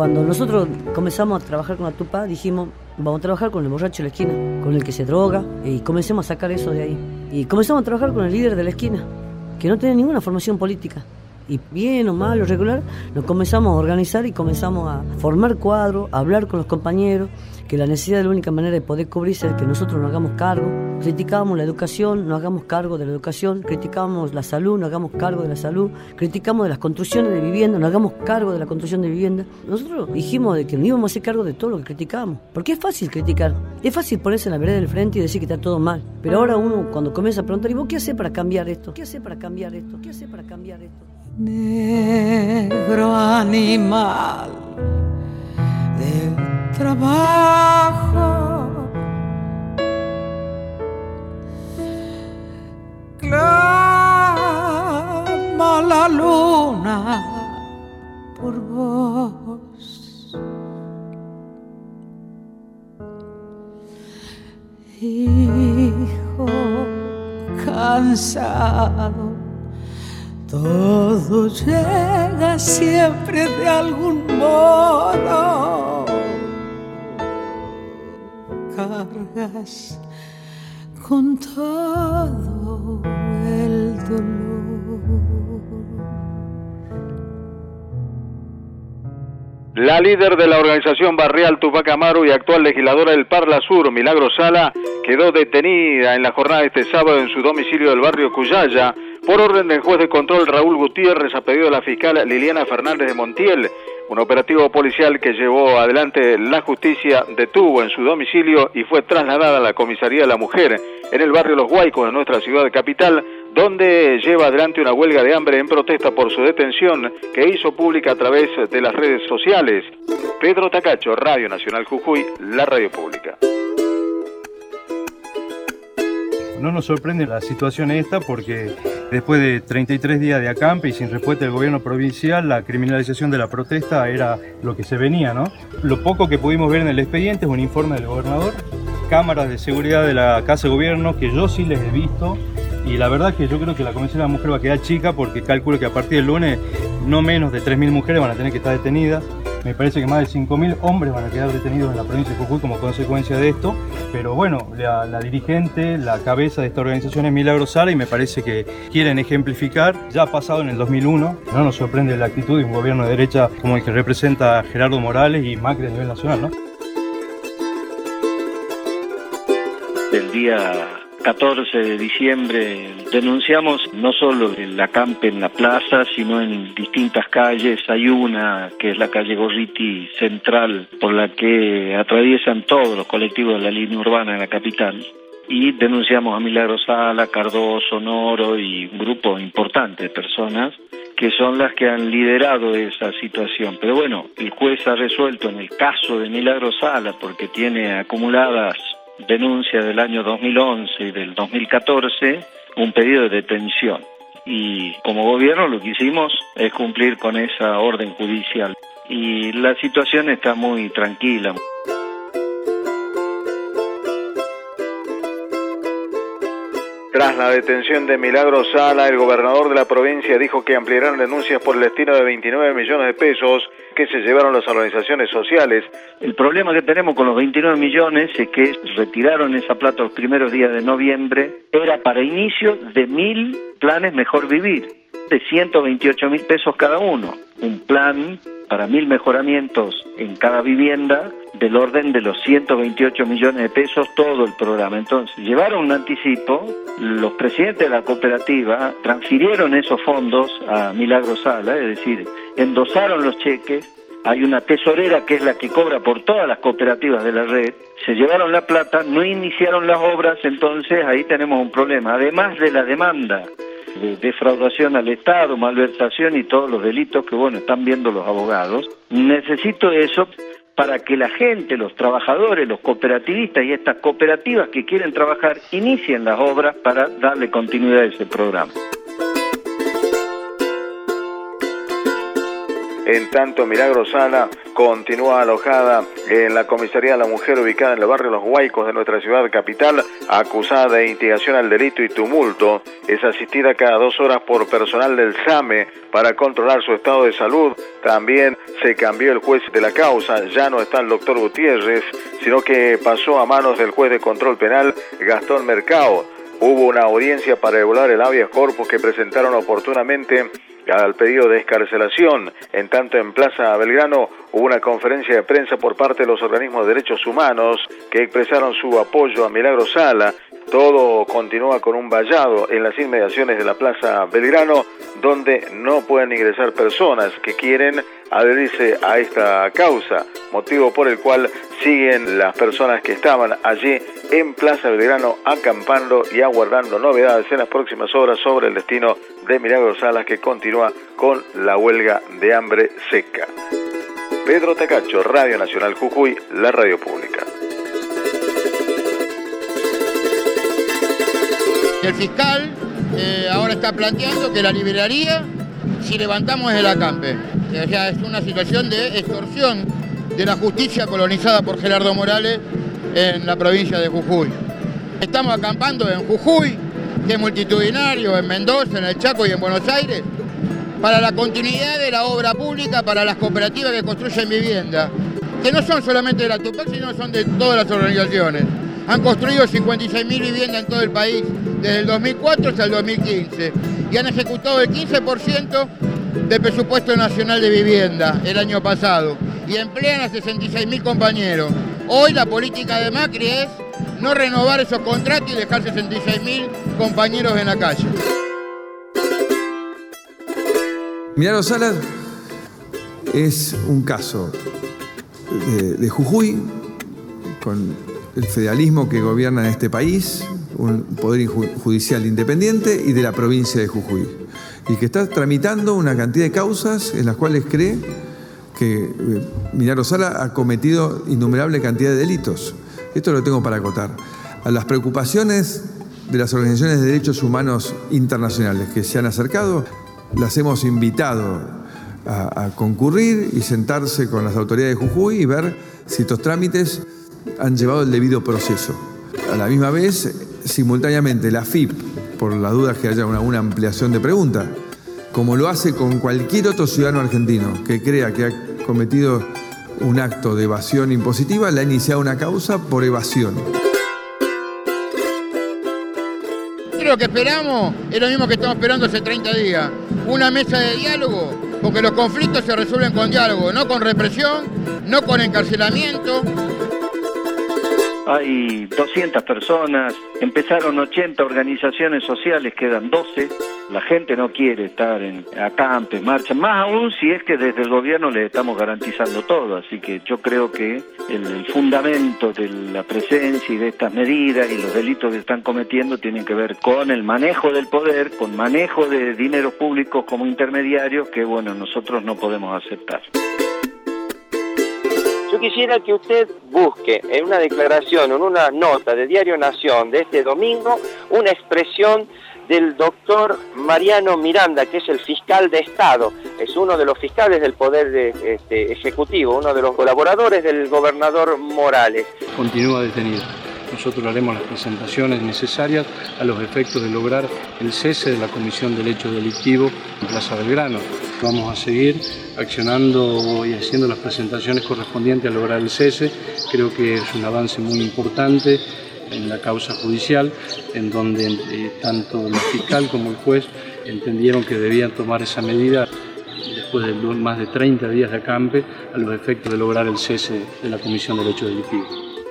Cuando nosotros comenzamos a trabajar con la tupa, dijimos, vamos a trabajar con el borracho de la esquina, con el que se droga, y comencemos a sacar eso de ahí. Y comenzamos a trabajar con el líder de la esquina, que no tiene ninguna formación política y bien o mal o regular, nos comenzamos a organizar y comenzamos a formar cuadros, a hablar con los compañeros, que la necesidad de la única manera de poder cubrirse es que nosotros nos hagamos cargo. Criticábamos la educación, nos hagamos cargo de la educación, criticábamos la salud, nos hagamos cargo de la salud, criticamos de las construcciones de vivienda, nos hagamos cargo de la construcción de vivienda. Nosotros dijimos de que no íbamos a hacer cargo de todo lo que criticábamos, porque es fácil criticar, es fácil ponerse en la vereda del frente y decir que está todo mal, pero ahora uno cuando comienza a preguntar, ¿y vos qué hace para cambiar esto? ¿Qué hace para cambiar esto? ¿Qué hace para cambiar esto? negro animal del trabajo. Todo llega siempre de algún modo. Cargas con todo el dolor. La líder de la organización barrial Tupac Amaru y actual legisladora del Parla Sur, Milagro Sala, quedó detenida en la jornada de este sábado en su domicilio del barrio Cuyaya por orden del juez de control Raúl Gutiérrez a pedido de la fiscal Liliana Fernández de Montiel. Un operativo policial que llevó adelante la justicia detuvo en su domicilio y fue trasladada a la comisaría de la mujer en el barrio Los Guaicos de nuestra ciudad capital, donde lleva adelante una huelga de hambre en protesta por su detención que hizo pública a través de las redes sociales. Pedro Tacacho, Radio Nacional Jujuy, la radio pública. No nos sorprende la situación esta porque después de 33 días de acampe y sin respuesta del gobierno provincial, la criminalización de la protesta era lo que se venía, ¿no? Lo poco que pudimos ver en el expediente es un informe del gobernador, cámaras de seguridad de la Casa de Gobierno que yo sí les he visto y la verdad que yo creo que la Comisión de la Mujer va a quedar chica porque calculo que a partir del lunes no menos de 3.000 mujeres van a tener que estar detenidas. Me parece que más de 5.000 hombres van a quedar detenidos en la provincia de Jujuy como consecuencia de esto. Pero bueno, la, dirigente, la cabeza de esta organización es Milagro Sala y me parece que quieren ejemplificar. Ya ha pasado en el 2001. No nos sorprende la actitud de un gobierno de derecha como el que representa Gerardo Morales y Macri a nivel nacional, ¿no? El día 14 de diciembre denunciamos no solo el acampe en la plaza, sino en distintas calles. Hay una que es la calle Gorriti Central, por la que atraviesan todos los colectivos de la línea urbana en la capital. Y denunciamos a Milagro Sala, Cardoso, Noro y un grupo importante de personas que son las que han liderado esa situación. Pero bueno, el juez ha resuelto en el caso de Milagro Sala, porque tiene acumuladas denuncia del año 2011 y del 2014 un pedido de detención. Y como gobierno lo que hicimos es cumplir con esa orden judicial. Y la situación está muy tranquila. Tras la detención de Milagro Sala, el gobernador de la provincia dijo que ampliarán denuncias por el destino de 29 millones de pesos que se llevaron las organizaciones sociales. El problema que tenemos con los 29 millones es que retiraron esa plata los primeros días de noviembre. Era para inicio de mil planes Mejor Vivir, de 128 mil pesos cada uno. Un plan para mil mejoramientos en cada vivienda del orden de los 128 millones de pesos todo el programa. Entonces, llevaron un anticipo, los presidentes de la cooperativa transfirieron esos fondos a Milagro Sala, es decir, endosaron los cheques, hay una tesorera que es la que cobra por todas las cooperativas de la red, se llevaron la plata, no iniciaron las obras, entonces ahí tenemos un problema, además de la demanda de defraudación al Estado, malversación y todos los delitos que bueno están viendo los abogados. Necesito eso para que la gente, los trabajadores, los cooperativistas y estas cooperativas que quieren trabajar inicien las obras para darle continuidad a ese programa. En tanto, Milagro Sala continúa alojada en la comisaría de la mujer ubicada en el barrio Los Huaicos de nuestra ciudad capital, acusada de instigación al delito y tumulto. Es asistida cada dos horas por personal del SAME para controlar su estado de salud. También se cambió el juez de la causa, ya no está el doctor Gutiérrez, sino que pasó a manos del juez de control penal Gastón Mercado. Hubo una audiencia para evaluar el habeas corpus que presentaron oportunamente al pedido de escarcelación. En tanto, en Plaza Belgrano hubo una conferencia de prensa por parte de los organismos de derechos humanos que expresaron su apoyo a Milagro Sala. Todo continúa con un vallado en las inmediaciones de la Plaza Belgrano, donde no pueden ingresar personas que quieren adherirse a esta causa, motivo por el cual siguen las personas que estaban allí en Plaza Belgrano acampando y aguardando novedades en las próximas horas sobre el destino de Milagro Salas que continúa con la huelga de hambre seca. Pedro Tacacho, Radio Nacional Jujuy, la radio pública. El fiscal eh, ahora está planteando que la liberaría si levantamos el acampe. O sea, es una situación de extorsión de la justicia colonizada por Gerardo Morales en la provincia de Jujuy. Estamos acampando en Jujuy, que es multitudinario, en Mendoza, en el Chaco y en Buenos Aires, para la continuidad de la obra pública para las cooperativas que construyen vivienda, que no son solamente de la Tupac, sino son de todas las organizaciones. Han construido 56.000 viviendas en todo el país desde el 2004 hasta el 2015 y han ejecutado el 15% del presupuesto nacional de vivienda el año pasado y emplean a 66.000 compañeros. Hoy la política de Macri es no renovar esos contratos y dejar 66.000 compañeros en la calle. Milagro Salas es un caso de, Jujuy con el federalismo que gobierna en este país, un poder judicial independiente y de la provincia de Jujuy. Y que está tramitando una cantidad de causas en las cuales cree que eh, Milagro Sala ha cometido innumerable cantidad de delitos. Esto lo tengo para acotar. A las preocupaciones de las organizaciones de derechos humanos internacionales que se han acercado, las hemos invitado a, concurrir y sentarse con las autoridades de Jujuy y ver si estos trámites han llevado el debido proceso. A la misma vez, simultáneamente, la FIP, por las dudas que haya una, ampliación de preguntas, como lo hace con cualquier otro ciudadano argentino que crea que ha cometido un acto de evasión impositiva, le ha iniciado una causa por evasión. Lo que esperamos es lo mismo que estamos esperando hace 30 días, una mesa de diálogo, porque los conflictos se resuelven con diálogo, no con represión, no con encarcelamiento, hay 200 personas, empezaron 80 organizaciones sociales, quedan 12. La gente no quiere estar en acampe, marcha, más aún si es que desde el gobierno le estamos garantizando todo. Así que yo creo que el, fundamento de la presencia y de estas medidas y los delitos que están cometiendo tienen que ver con el manejo del poder, con manejo de dinero público como intermediarios que, bueno, nosotros no podemos aceptar. Quisiera que usted busque en una declaración, en una nota de Diario Nación de este domingo, una expresión del doctor Mariano Miranda, que es el fiscal de Estado, es uno de los fiscales del Poder este, Ejecutivo, uno de los colaboradores del gobernador Morales. Continúa detenido. Nosotros haremos las presentaciones necesarias a los efectos de lograr el cese de la comisión del hecho delictivo en Plaza Belgrano. Vamos a seguir accionando y haciendo las presentaciones correspondientes a lograr el cese. Creo que es un avance muy importante en la causa judicial, en donde eh, tanto el fiscal como el juez entendieron que debían tomar esa medida después de más de 30 días de acampe a los efectos de lograr el cese de la comisión del hecho delictivo.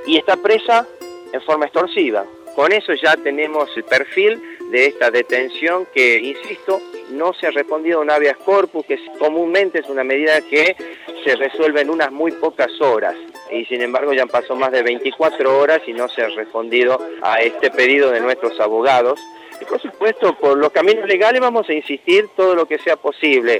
Y está presa en forma extorsiva. Con eso ya tenemos el perfil de esta detención que, insisto, no se ha respondido a un habeas corpus, que comúnmente es una medida que se resuelve en unas muy pocas horas. Y sin embargo ya han pasado más de 24 horas y no se ha respondido a este pedido de nuestros abogados. Y por supuesto, por los caminos legales vamos a insistir todo lo que sea posible.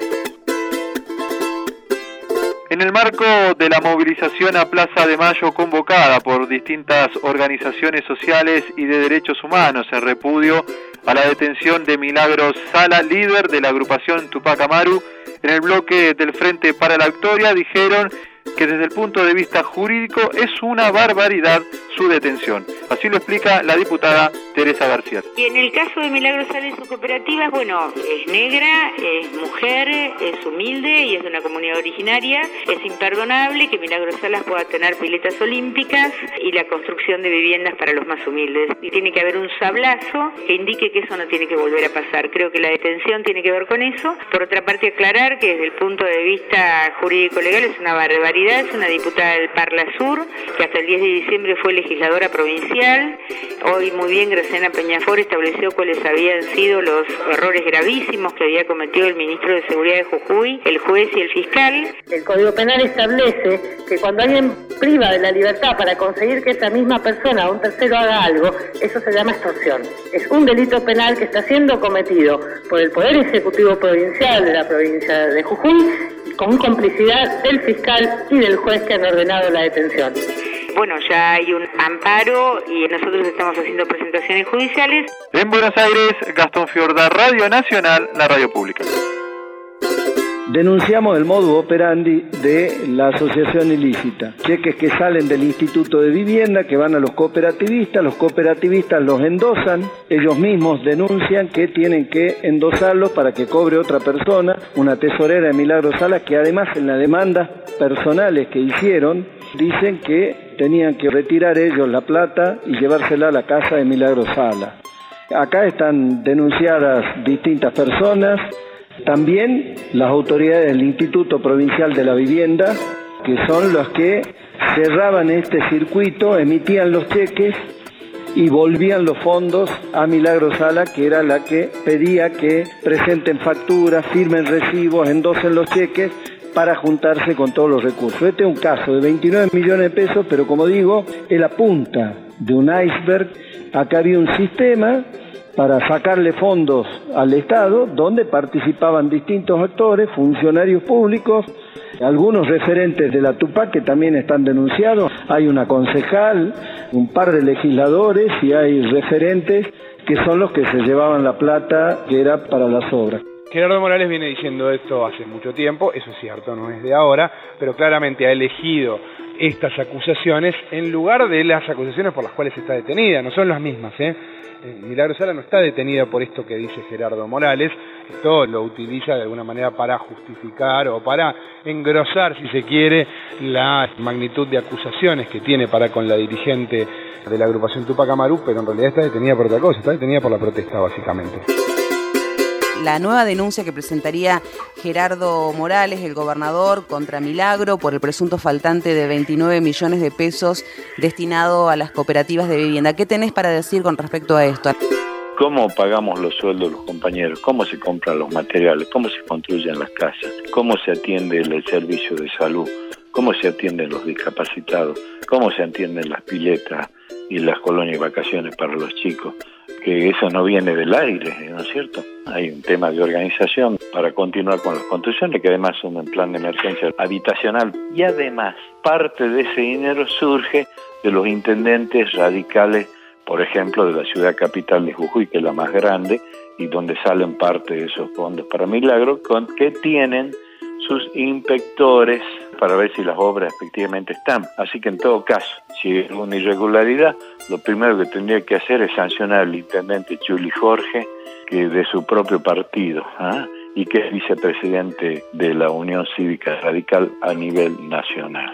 En el marco de la movilización a Plaza de Mayo convocada por distintas organizaciones sociales y de derechos humanos en repudio a la detención de Milagros Sala, líder de la agrupación Tupac Amaru, en el bloque del Frente para la Victoria dijeron que desde el punto de vista jurídico es una barbaridad su detención. Así lo explica la diputada Teresa García. Y en el caso de Milagro Sala y su cooperativa, bueno, es negra, es mujer, es humilde y es de una comunidad originaria. Es imperdonable que Milagro Salas pueda tener piletas olímpicas y la construcción de viviendas para los más humildes. Y tiene que haber un sablazo que indique que eso no tiene que volver a pasar. Creo que la detención tiene que ver con eso. Por otra parte, aclarar que desde el punto de vista jurídico-legal es una barbaridad. Es una diputada del Parla Sur que hasta el 10 de diciembre fue legisladora provincial. Hoy muy bien Graciela Peñafor estableció cuáles habían sido los errores gravísimos que había cometido el ministro de Seguridad de Jujuy, el juez y el fiscal. El Código Penal establece que cuando alguien priva de la libertad para conseguir que esa misma persona o un tercero haga algo, eso se llama extorsión. Es un delito penal que está siendo cometido por el Poder Ejecutivo Provincial de la provincia de Jujuy con complicidad del fiscal y del juez que han ordenado la detención bueno, ya hay un amparo y nosotros estamos haciendo presentaciones judiciales. En Buenos Aires, Gastón Fiorda, Radio Nacional, la radio pública. Denunciamos el modo operandi de la asociación ilícita. Cheques que salen del Instituto de Vivienda, que van a los cooperativistas, los cooperativistas los endosan, ellos mismos denuncian que tienen que endosarlos para que cobre otra persona, una tesorera de Milagro Salas, que además en las demandas personales que hicieron, dicen que tenían que retirar ellos la plata y llevársela a la casa de Milagro Sala. Acá están denunciadas distintas personas, también las autoridades del Instituto Provincial de la Vivienda, que son los que cerraban este circuito, emitían los cheques y volvían los fondos a Milagro Sala, que era la que pedía que presenten facturas, firmen recibos, endosen los cheques para juntarse con todos los recursos. Este es un caso de 29 millones de pesos, pero como digo, es la punta de un iceberg. Acá había un sistema para sacarle fondos al Estado, donde participaban distintos actores, funcionarios públicos, algunos referentes de la Tupac que también están denunciados, hay una concejal, un par de legisladores y hay referentes que son los que se llevaban la plata que era para las obras. Gerardo Morales viene diciendo esto hace mucho tiempo, eso es cierto, no es de ahora, pero claramente ha elegido estas acusaciones en lugar de las acusaciones por las cuales está detenida, no son las mismas, ¿eh? Milagro Sala no está detenida por esto que dice Gerardo Morales, esto lo utiliza de alguna manera para justificar o para engrosar, si se quiere, la magnitud de acusaciones que tiene para con la dirigente de la agrupación Tupac Amaru, pero en realidad está detenida por otra cosa, está detenida por la protesta básicamente la nueva denuncia que presentaría Gerardo Morales, el gobernador, contra Milagro por el presunto faltante de 29 millones de pesos destinado a las cooperativas de vivienda. ¿Qué tenés para decir con respecto a esto? ¿Cómo pagamos los sueldos los compañeros? ¿Cómo se compran los materiales? ¿Cómo se construyen las casas? ¿Cómo se atiende el servicio de salud? ¿Cómo se atienden los discapacitados? ¿Cómo se atienden las piletas y las colonias y vacaciones para los chicos? Que eso no viene del aire, ¿no es cierto? Hay un tema de organización para continuar con las construcciones, que además son un plan de emergencia habitacional. Y además, parte de ese dinero surge de los intendentes radicales, por ejemplo, de la ciudad capital de Jujuy, que es la más grande, y donde salen parte de esos fondos para Milagro, con, que tienen sus inspectores para ver si las obras efectivamente están. Así que en todo caso, si hay una irregularidad, lo primero que tendría que hacer es sancionar al intendente Chuli Jorge, que de su propio partido, ¿ah? y que es vicepresidente de la Unión Cívica Radical a nivel nacional.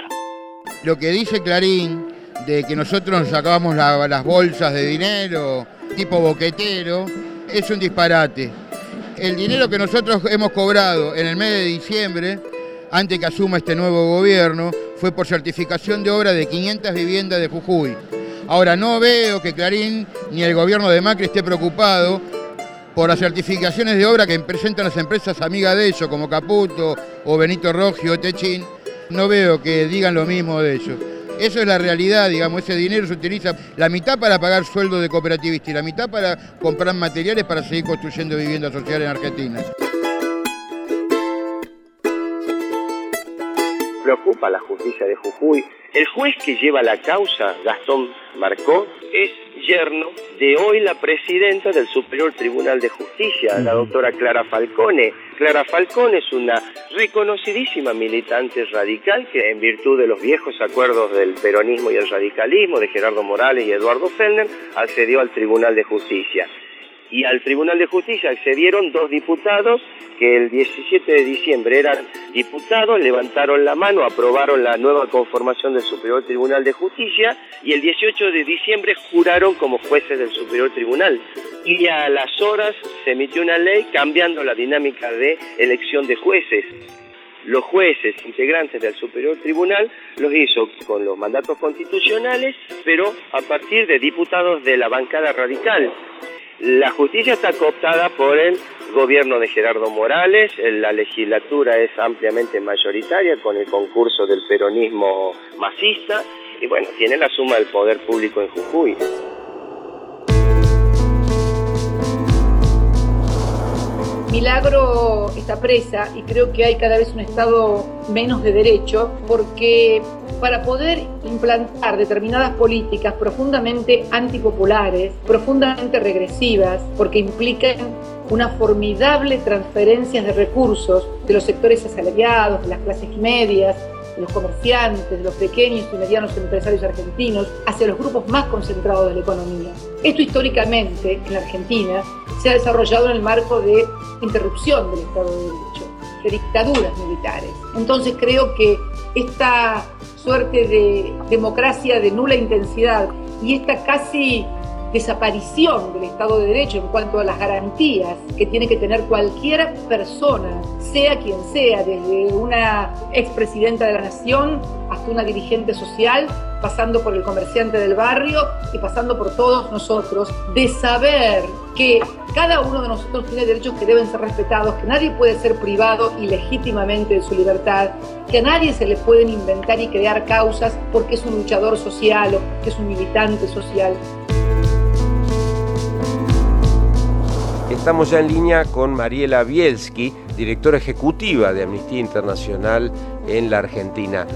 Lo que dice Clarín de que nosotros nos sacábamos las bolsas de dinero tipo boquetero es un disparate. El dinero que nosotros hemos cobrado en el mes de diciembre antes que asuma este nuevo gobierno, fue por certificación de obra de 500 viviendas de Jujuy. Ahora no veo que Clarín ni el gobierno de Macri esté preocupado por las certificaciones de obra que presentan las empresas amigas de ellos, como Caputo o Benito Rogio o Techín. No veo que digan lo mismo de ellos. Eso es la realidad, digamos, ese dinero se utiliza la mitad para pagar sueldos de cooperativistas y la mitad para comprar materiales para seguir construyendo viviendas sociales en Argentina. La justicia de Jujuy. El juez que lleva la causa, Gastón Marcó, es yerno de hoy la presidenta del Superior Tribunal de Justicia, la doctora Clara Falcone. Clara Falcone es una reconocidísima militante radical que en virtud de los viejos acuerdos del peronismo y el radicalismo de Gerardo Morales y Eduardo Fellner accedió al Tribunal de Justicia y al Tribunal de Justicia accedieron dos diputados que el 17 de diciembre eran diputados, levantaron la mano, aprobaron la nueva conformación del Superior Tribunal de Justicia y el 18 de diciembre juraron como jueces del Superior Tribunal. Y a las horas se emitió una ley cambiando la dinámica de elección de jueces los jueces integrantes del Superior Tribunal los hizo con los mandatos constitucionales, pero a partir de diputados de la bancada radical. La justicia está cooptada por el gobierno de Gerardo Morales, la legislatura es ampliamente mayoritaria con el concurso del peronismo masista y bueno, tiene la suma del poder público en Jujuy. Milagro está presa y creo que hay cada vez un Estado menos de derecho porque para poder implantar determinadas políticas profundamente antipopulares, profundamente regresivas, porque implican una formidable transferencia de recursos de los sectores asalariados, de las clases medias, de los comerciantes, de los pequeños y medianos empresarios argentinos, hacia los grupos más concentrados de la economía. Esto históricamente en la Argentina se ha desarrollado en el marco de interrupción del Estado de Derecho, de dictaduras militares. Entonces creo que esta suerte de democracia de nula intensidad y esta casi desaparición del Estado de Derecho en cuanto a las garantías que tiene que tener cualquier persona, sea quien sea, desde una expresidenta de la Nación hasta una dirigente social, pasando por el comerciante del barrio y pasando por todos nosotros, de saber que cada uno de nosotros tiene derechos que deben ser respetados, que nadie puede ser privado ilegítimamente de su libertad, que a nadie se le pueden inventar y crear causas porque es un luchador social o que es un militante social. Estamos ya en línea con Mariela Bielski, directora ejecutiva de Amnistía Internacional en la Argentina.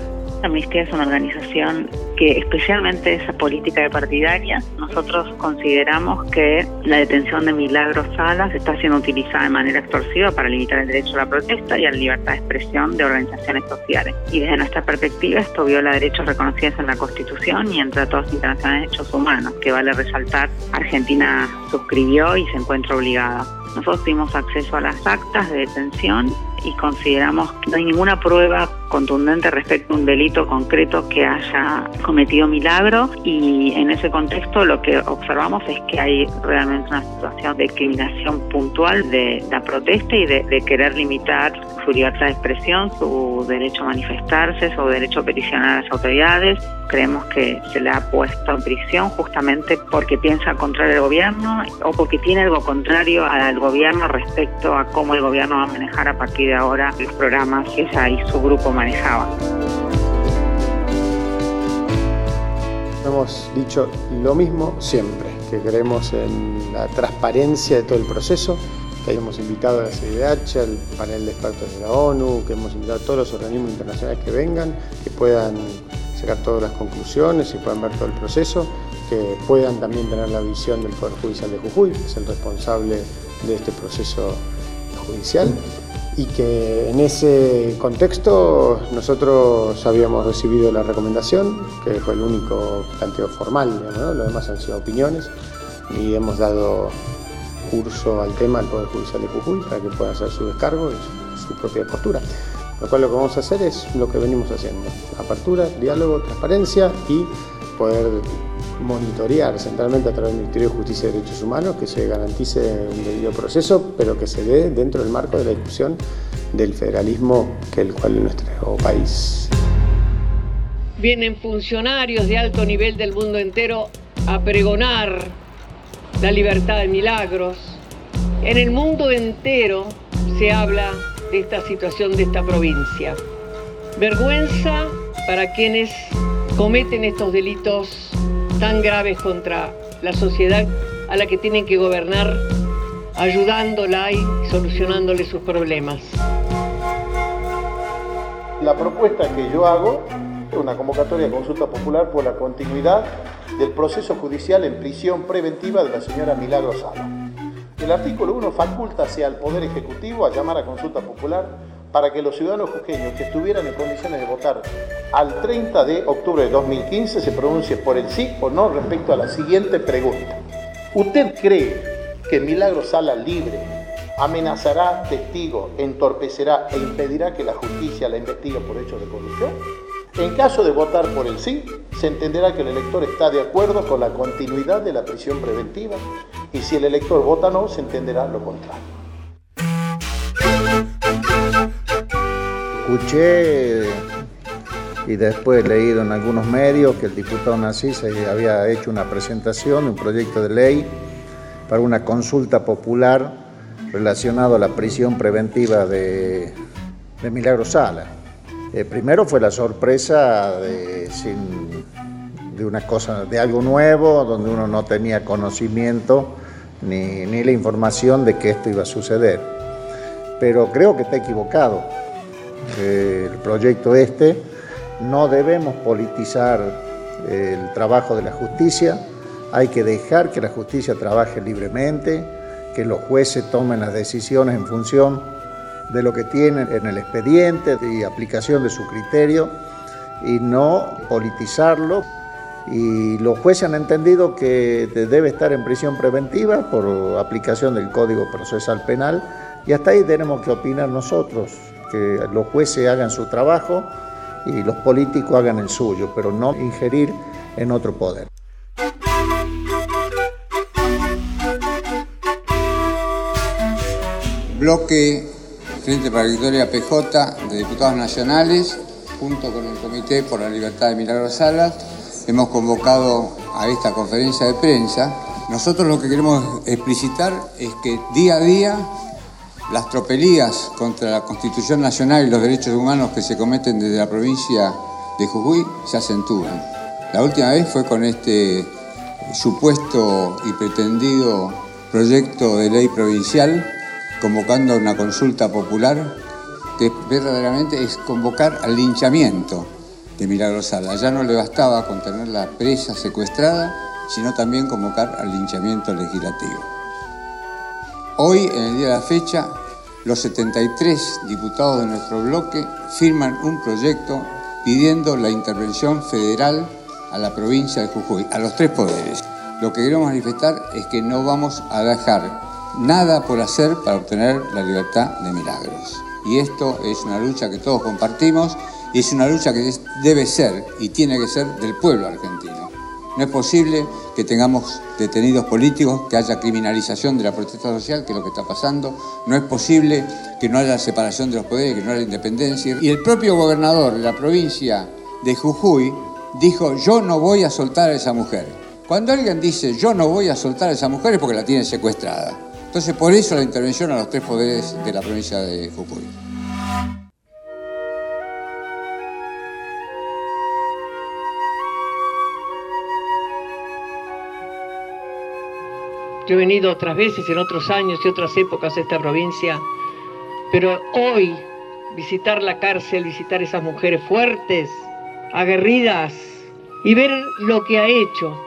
Amnistía es una organización que especialmente esa política de partidaria, nosotros consideramos que la detención de Milagros Salas está siendo utilizada de manera extorsiva para limitar el derecho a la protesta y a la libertad de expresión de organizaciones sociales. Y desde nuestra perspectiva esto viola derechos reconocidos en la Constitución y en tratados internacionales de derechos humanos, que vale resaltar, Argentina suscribió y se encuentra obligada. Nosotros tuvimos acceso a las actas de detención y consideramos que no hay ninguna prueba contundente respecto a un delito concreto que haya cometido Milagro y en ese contexto lo que observamos es que hay realmente una situación de discriminación puntual de la protesta y de, querer limitar su libertad de expresión, su derecho a manifestarse, su derecho a peticionar a las autoridades. Creemos que se le ha puesto en prisión justamente porque piensa contrario al gobierno o porque tiene algo contrario al gobierno respecto a cómo el gobierno va a manejar a partir de ahora los programas que ella y su grupo manejaba. Hemos dicho lo mismo siempre, que creemos en la transparencia de todo el proceso, que hemos invitado a la CIDH, al panel de expertos de la ONU, que hemos invitado a todos los organismos internacionales que vengan, que puedan sacar todas las conclusiones y puedan ver todo el proceso, que puedan también tener la visión del Poder Judicial de Jujuy, que es el responsable de este proceso judicial y que en ese contexto nosotros habíamos recibido la recomendación, que fue el único planteo formal, ¿no? lo demás han sido opiniones y hemos dado curso al tema al Poder Judicial de Jujuy para que pueda hacer su descargo y su propia postura. Lo cual lo que vamos a hacer es lo que venimos haciendo, apertura, diálogo, transparencia y poder monitorear centralmente a través del Ministerio de Justicia y Derechos Humanos que se garantice un debido proceso, pero que se dé dentro del marco de la discusión del federalismo que el cual es nuestro país. Vienen funcionarios de alto nivel del mundo entero a pregonar la libertad de milagros. En el mundo entero se habla de esta situación de esta provincia. Vergüenza para quienes cometen estos delitos tan graves contra la sociedad a la que tienen que gobernar, ayudándola y solucionándole sus problemas. La propuesta que yo hago es una convocatoria de consulta popular por la continuidad del proceso judicial en prisión preventiva de la señora Milagro Sala. El artículo 1 faculta hacia el Poder Ejecutivo a llamar a consulta popular para que los ciudadanos jujeños que estuvieran en condiciones de votar al 30 de octubre de 2015 se pronuncie por el sí o no respecto a la siguiente pregunta. ¿Usted cree que Milagro Sala libre amenazará testigos, entorpecerá e impedirá que la justicia la investigue por hechos de corrupción? En caso de votar por el sí, se entenderá que el elector está de acuerdo con la continuidad de la prisión preventiva y si el elector vota no, se entenderá lo contrario. Escuché y después leído en algunos medios que el diputado Nasís había hecho una presentación un proyecto de ley para una consulta popular relacionado a la prisión preventiva de, de Milagro Sala. Eh, primero fue la sorpresa de, de, una cosa, de algo nuevo, donde uno no tenía conocimiento ni, ni la información de que esto iba a suceder. Pero creo que está equivocado. El proyecto este no debemos politizar el trabajo de la justicia, hay que dejar que la justicia trabaje libremente, que los jueces tomen las decisiones en función de lo que tienen en el expediente y aplicación de su criterio y no politizarlo. Y los jueces han entendido que debe estar en prisión preventiva por aplicación del Código Procesal Penal y hasta ahí tenemos que opinar nosotros, que los jueces hagan su trabajo y los políticos hagan el suyo, pero no ingerir en otro poder. Bloque Frente para la Victoria PJ de Diputados Nacionales, junto con el Comité por la Libertad de Milagros Salas, hemos convocado a esta conferencia de prensa. Nosotros lo que queremos explicitar es que día a día las tropelías contra la Constitución Nacional y los derechos humanos que se cometen desde la provincia de Jujuy se acentúan. La última vez fue con este supuesto y pretendido proyecto de ley provincial convocando una consulta popular que verdaderamente es convocar al linchamiento de Milagro Sala. Ya no le bastaba con tenerla presa, secuestrada, sino también convocar al linchamiento legislativo. Hoy, en el día de la fecha, los 73 diputados de nuestro bloque firman un proyecto pidiendo la intervención federal a la provincia de Jujuy, a los tres poderes. Lo que queremos manifestar es que no vamos a dejar nada por hacer para obtener la libertad de milagros. Y esto es una lucha que todos compartimos y es una lucha que debe ser y tiene que ser del pueblo argentino. No es posible que tengamos detenidos políticos, que haya criminalización de la protesta social, que es lo que está pasando. No es posible que no haya separación de los poderes, que no haya independencia. Y el propio gobernador de la provincia de Jujuy dijo, yo no voy a soltar a esa mujer. Cuando alguien dice, yo no voy a soltar a esa mujer es porque la tiene secuestrada. Entonces, por eso la intervención a los tres poderes de la provincia de Jujuy. Yo he venido otras veces en otros años y otras épocas a esta provincia, pero hoy visitar la cárcel, visitar esas mujeres fuertes, aguerridas y ver lo que ha hecho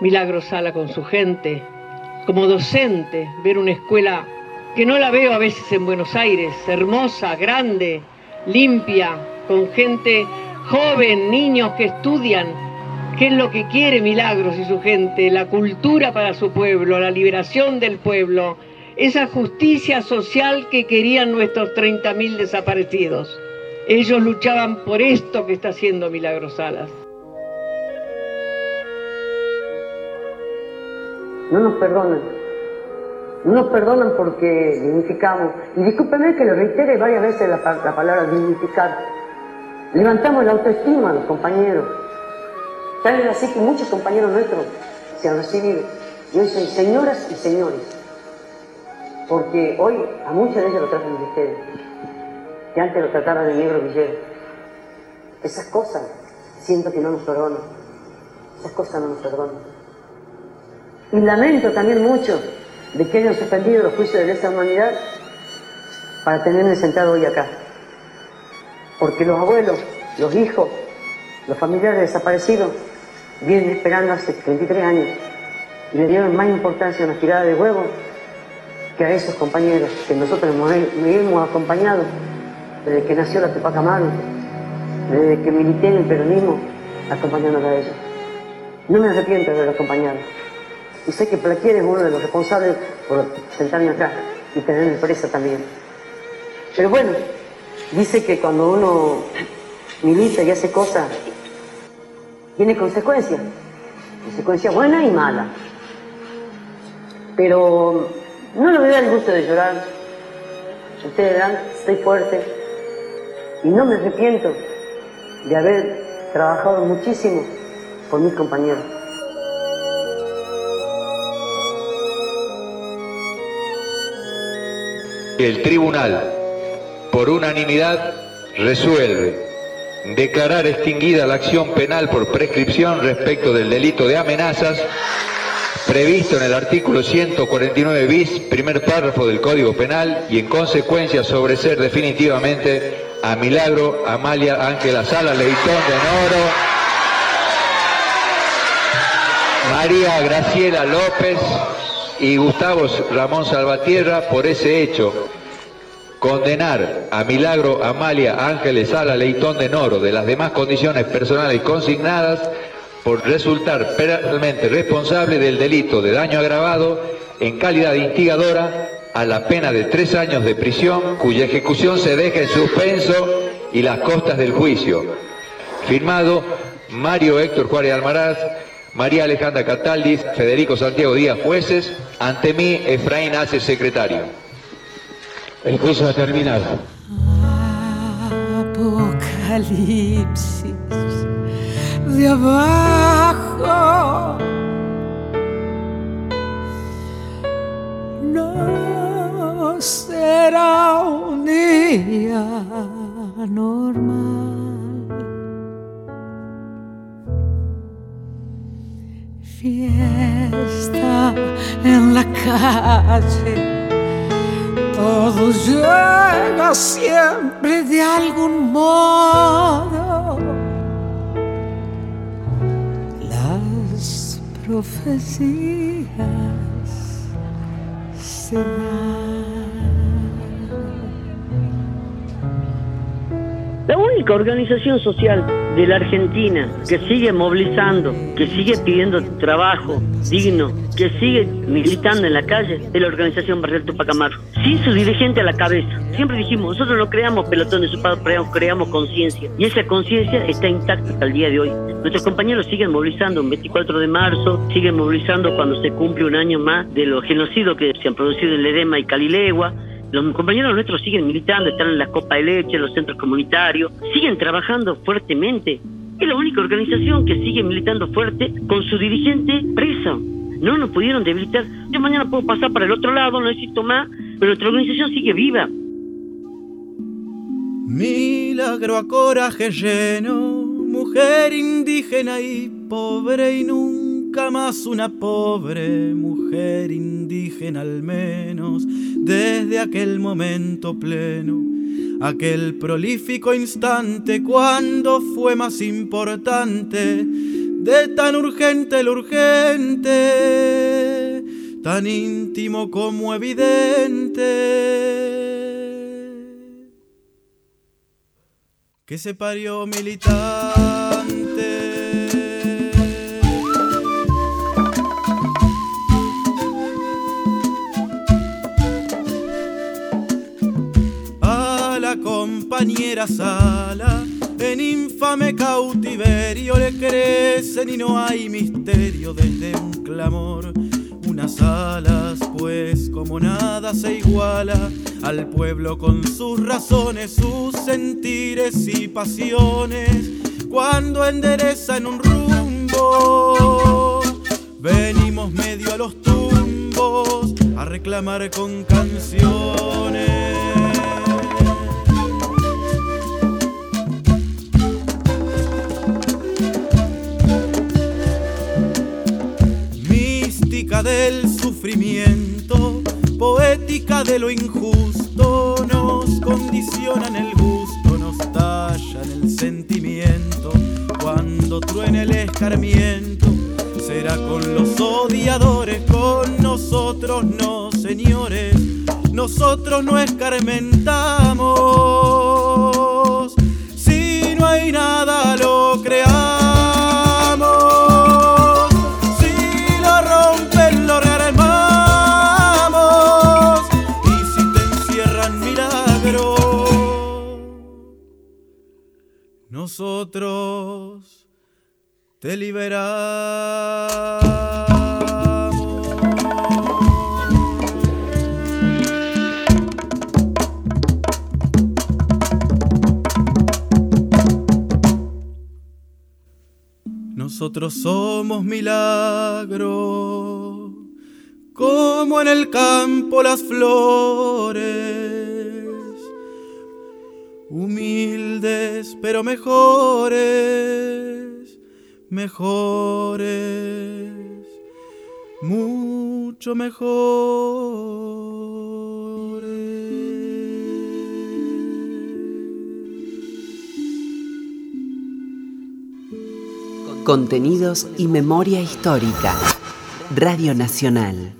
Milagro Sala con su gente, como docente, ver una escuela que no la veo a veces en Buenos Aires, hermosa, grande, limpia, con gente joven, niños que estudian, qué es lo que quiere Milagros y su gente, la cultura para su pueblo, la liberación del pueblo, esa justicia social que querían nuestros 30.000 desaparecidos. Ellos luchaban por esto que está haciendo Milagros Salas. no nos perdonan. No nos perdonan porque dignificamos. Y discúlpenme que lo reitere varias veces la, palabra dignificar. Levantamos la autoestima a compañeros. Tal es así que muchos compañeros nuestros se han recibido. Y hoy son señoras y señores. Porque hoy a muchos de ellos lo tratan de ustedes. Que antes lo trataban de negro villero. Esas cosas siento que no nos perdonan. Esas cosas no nos perdonan. Y lamento también mucho de que hayan suspendido los juicios de esa humanidad para tenerme sentado hoy acá. porque los abuelos, los hijos, los familiares desaparecidos vienen esperando hace 33 años y le dieron más importancia a una tirada de huevos que a esos compañeros que nosotros nos hemos acompañado desde que nació la Tupac Amaru, desde que milité en el peronismo, acompañándonos a ellos. No me arrepiento de haber acompañado. Y sé que Plaquier es uno de los responsables por sentarme acá y tenerme presa también. Pero bueno, dice que cuando uno milita y hace cosas, tiene consecuencias. Consecuencias buenas y malas. Pero no le dar el gusto de llorar. Ustedes verán, estoy fuerte. Y no me arrepiento de haber trabajado muchísimo por mis compañeros. El tribunal, por unanimidad, resuelve declarar extinguida la acción penal por prescripción respecto del delito de amenazas previsto en el artículo 149 bis, primer párrafo del Código Penal, y en consecuencia sobreser definitivamente a Milagro Amalia Ángela Sala Leitón de Noro, María Graciela López y Gustavo Ramón Salvatierra por ese hecho. Condenar a Milagro Amalia Ángeles Sala Leitón de Noro de las demás condiciones personales consignadas por resultar penalmente responsable del delito de daño agravado en calidad de instigadora a la pena de tres años de prisión cuya ejecución se deja en suspenso y las costas del juicio. Firmado Mario Héctor Juárez Almaraz, María Alejandra Cataldiz, Federico Santiago Díaz, jueces, ante mí Efraín Hace, secretario. El juicio ha terminado. Apocalipsis de abajo. No será un día normal. Fiesta en la calle. Todo llega siempre de algún modo. Profecías se La única organización social de la Argentina que sigue movilizando, que sigue pidiendo trabajo digno, que sigue militando en la calle es la organización Barrial Tupac Amaru. Sin su dirigente a la cabeza. Siempre dijimos, nosotros no creamos pelotones creamos, creamos conciencia. Y esa conciencia está intacta hasta el día de hoy. Nuestros compañeros siguen movilizando el 24 de marzo, siguen movilizando cuando se cumple un año más de los genocidios que se han producido en Ledema y Calilegua. Los compañeros nuestros siguen militando, están en la Copa de Leche, en los centros comunitarios, siguen trabajando fuertemente. Es la única organización que sigue militando fuerte con su dirigente preso. No nos pudieron debilitar. Yo mañana puedo pasar para el otro lado, no necesito más, pero nuestra organización sigue viva. Milagro a coraje lleno, mujer indígena y pobre y nunca más una pobre mujer indígena al menos desde aquel momento pleno, aquel prolífico instante cuando fue más importante de tan urgente lo urgente, tan íntimo como evidente que se parió militante. A la compañera Sala, en infame cautiverio le crecen y no hay misterio desde un clamor unas alas, pues como nada se iguala al pueblo con sus razones, sus sentires y pasiones, cuando enderezan un rumbo, venimos medio a los tumbos a reclamar con canciones. Del sufrimiento, poética de lo injusto, nos condicionan el gusto, nos en el sentimiento. Cuando truene el escarmiento, será con los odiadores, con nosotros no, señores. Nosotros no escarmentamos. Si no hay nada, Nosotros te liberamos. Nosotros somos milagro, como en el campo las flores, humildes pero mejores, mejores, mucho Contenidos y memoria histórica. Radio Nacional.